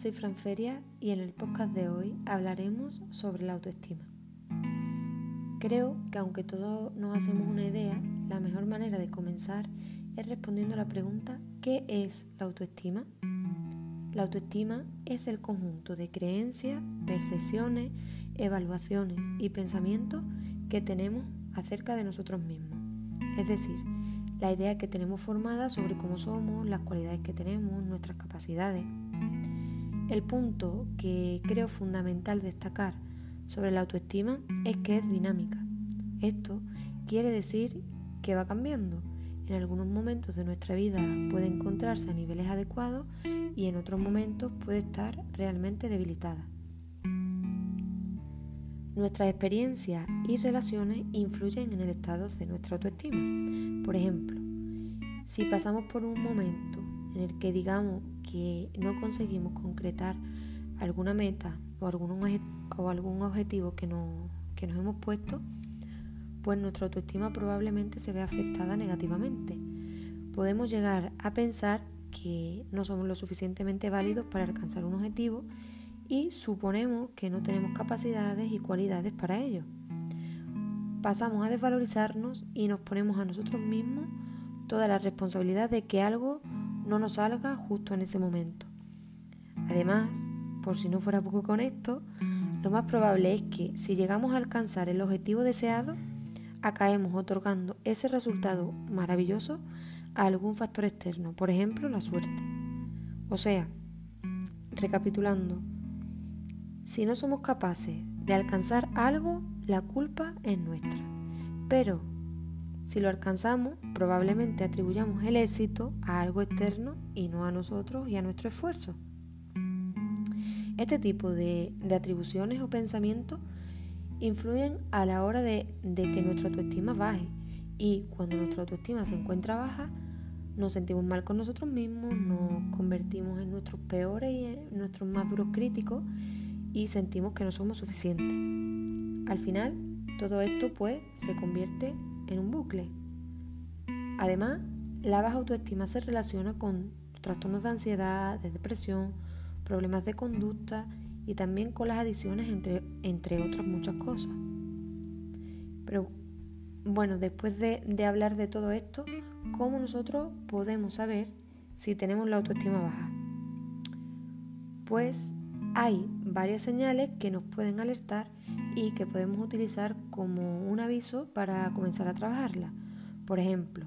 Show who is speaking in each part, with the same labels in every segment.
Speaker 1: soy Fran Feria y en el podcast de hoy hablaremos sobre la autoestima. Creo que aunque todos nos hacemos una idea, la mejor manera de comenzar es respondiendo a la pregunta ¿qué es la autoestima? La autoestima es el conjunto de creencias, percepciones, evaluaciones y pensamientos que tenemos acerca de nosotros mismos. Es decir, la idea que tenemos formada sobre cómo somos, las cualidades que tenemos, nuestras capacidades. El punto que creo fundamental destacar sobre la autoestima es que es dinámica. Esto quiere decir que va cambiando. En algunos momentos de nuestra vida puede encontrarse a niveles adecuados y en otros momentos puede estar realmente debilitada. Nuestras experiencias y relaciones influyen en el estado de nuestra autoestima. Por ejemplo, si pasamos por un momento en el que digamos que no conseguimos concretar alguna meta o algún, o algún objetivo que, que nos hemos puesto, pues nuestra autoestima probablemente se ve afectada negativamente. Podemos llegar a pensar que no somos lo suficientemente válidos para alcanzar un objetivo y suponemos que no tenemos capacidades y cualidades para ello. Pasamos a desvalorizarnos y nos ponemos a nosotros mismos toda la responsabilidad de que algo no nos salga justo en ese momento. Además, por si no fuera poco con esto, lo más probable es que si llegamos a alcanzar el objetivo deseado, acaemos otorgando ese resultado maravilloso a algún factor externo, por ejemplo, la suerte. O sea, recapitulando, si no somos capaces de alcanzar algo, la culpa es nuestra. Pero si lo alcanzamos, probablemente atribuyamos el éxito a algo externo y no a nosotros y a nuestro esfuerzo. Este tipo de, atribuciones o pensamientos influyen a la hora de, que nuestra autoestima baje y cuando nuestra autoestima se encuentra baja, nos sentimos mal con nosotros mismos, nos convertimos en nuestros peores y en nuestros más duros críticos y sentimos que no somos suficientes. Al final, todo esto pues se convierte en un bucle. Además, la baja autoestima se relaciona con trastornos de ansiedad, de depresión, problemas de conducta y también con las adicciones, entre, entre otras muchas cosas. Pero bueno, después de, de hablar de todo esto, ¿cómo nosotros podemos saber si tenemos la autoestima baja? Pues hay varias señales que nos pueden alertar y que podemos utilizar como un aviso para comenzar a trabajarla. Por ejemplo,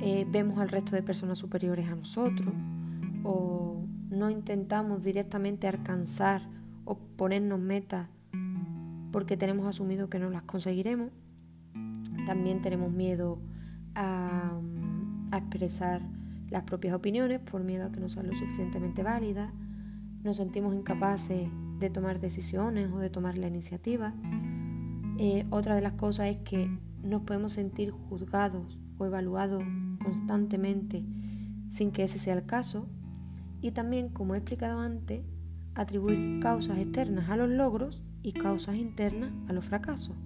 Speaker 1: eh, vemos al resto de personas superiores a nosotros o no intentamos directamente alcanzar o ponernos metas porque tenemos asumido que no las conseguiremos. También tenemos miedo a, a expresar las propias opiniones por miedo a que no sean lo suficientemente válidas. Nos sentimos incapaces de tomar decisiones o de tomar la iniciativa. Eh, otra de las cosas es que nos podemos sentir juzgados o evaluados constantemente sin que ese sea el caso. Y también, como he explicado antes, atribuir causas externas a los logros y causas internas a los fracasos.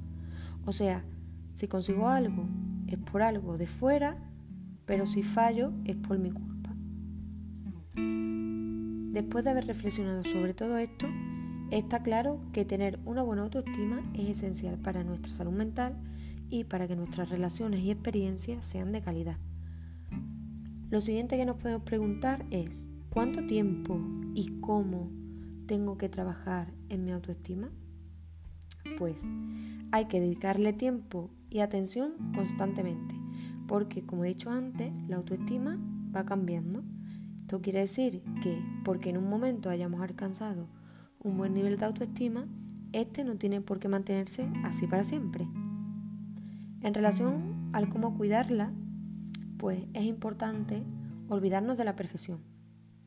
Speaker 1: O sea, si consigo algo es por algo de fuera, pero si fallo es por mi culpa. Después de haber reflexionado sobre todo esto, Está claro que tener una buena autoestima es esencial para nuestra salud mental y para que nuestras relaciones y experiencias sean de calidad. Lo siguiente que nos podemos preguntar es, ¿cuánto tiempo y cómo tengo que trabajar en mi autoestima? Pues hay que dedicarle tiempo y atención constantemente, porque como he dicho antes, la autoestima va cambiando. Esto quiere decir que porque en un momento hayamos alcanzado un buen nivel de autoestima, este no tiene por qué mantenerse así para siempre. En relación al cómo cuidarla, pues es importante olvidarnos de la perfección.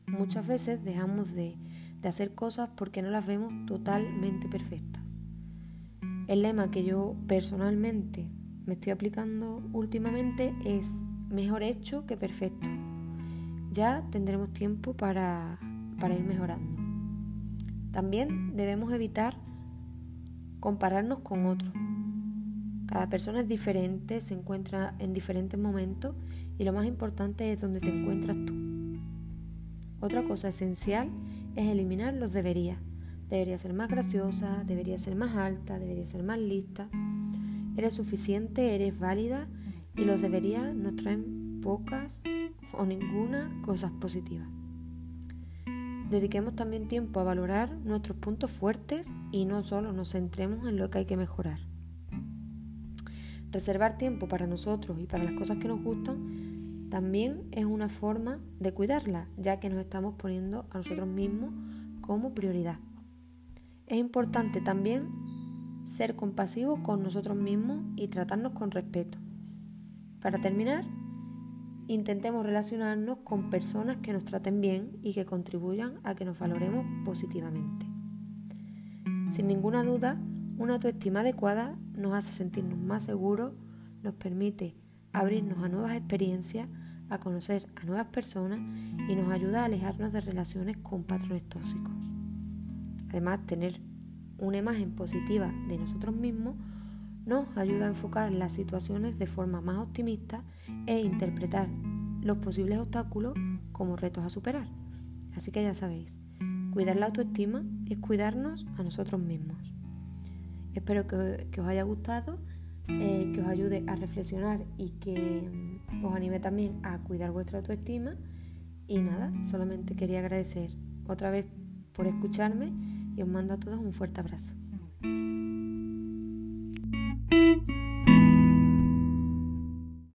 Speaker 1: Muchas veces dejamos de, de hacer cosas porque no las vemos totalmente perfectas. El lema que yo personalmente me estoy aplicando últimamente es mejor hecho que perfecto. Ya tendremos tiempo para, para ir mejorando. También debemos evitar compararnos con otros. Cada persona es diferente, se encuentra en diferentes momentos y lo más importante es donde te encuentras tú. Otra cosa esencial es eliminar los deberías. Debería ser más graciosa, debería ser más alta, debería ser más lista. Eres suficiente, eres válida y los deberías nos traen pocas o ninguna cosas positivas. Dediquemos también tiempo a valorar nuestros puntos fuertes y no solo nos centremos en lo que hay que mejorar. Reservar tiempo para nosotros y para las cosas que nos gustan también es una forma de cuidarla, ya que nos estamos poniendo a nosotros mismos como prioridad. Es importante también ser compasivos con nosotros mismos y tratarnos con respeto. Para terminar, intentemos relacionarnos con personas que nos traten bien y que contribuyan a que nos valoremos positivamente. Sin ninguna duda, una autoestima adecuada nos hace sentirnos más seguros, nos permite abrirnos a nuevas experiencias, a conocer a nuevas personas y nos ayuda a alejarnos de relaciones con patrones tóxicos. Además, tener una imagen positiva de nosotros mismos nos ayuda a enfocar las situaciones de forma más optimista e interpretar los posibles obstáculos como retos a superar. Así que ya sabéis, cuidar la autoestima es cuidarnos a nosotros mismos. Espero que, os haya gustado, eh, que os ayude a reflexionar y que os anime también a cuidar vuestra autoestima. Y nada, solamente quería agradecer otra vez por escucharme y os mando a todos un fuerte abrazo.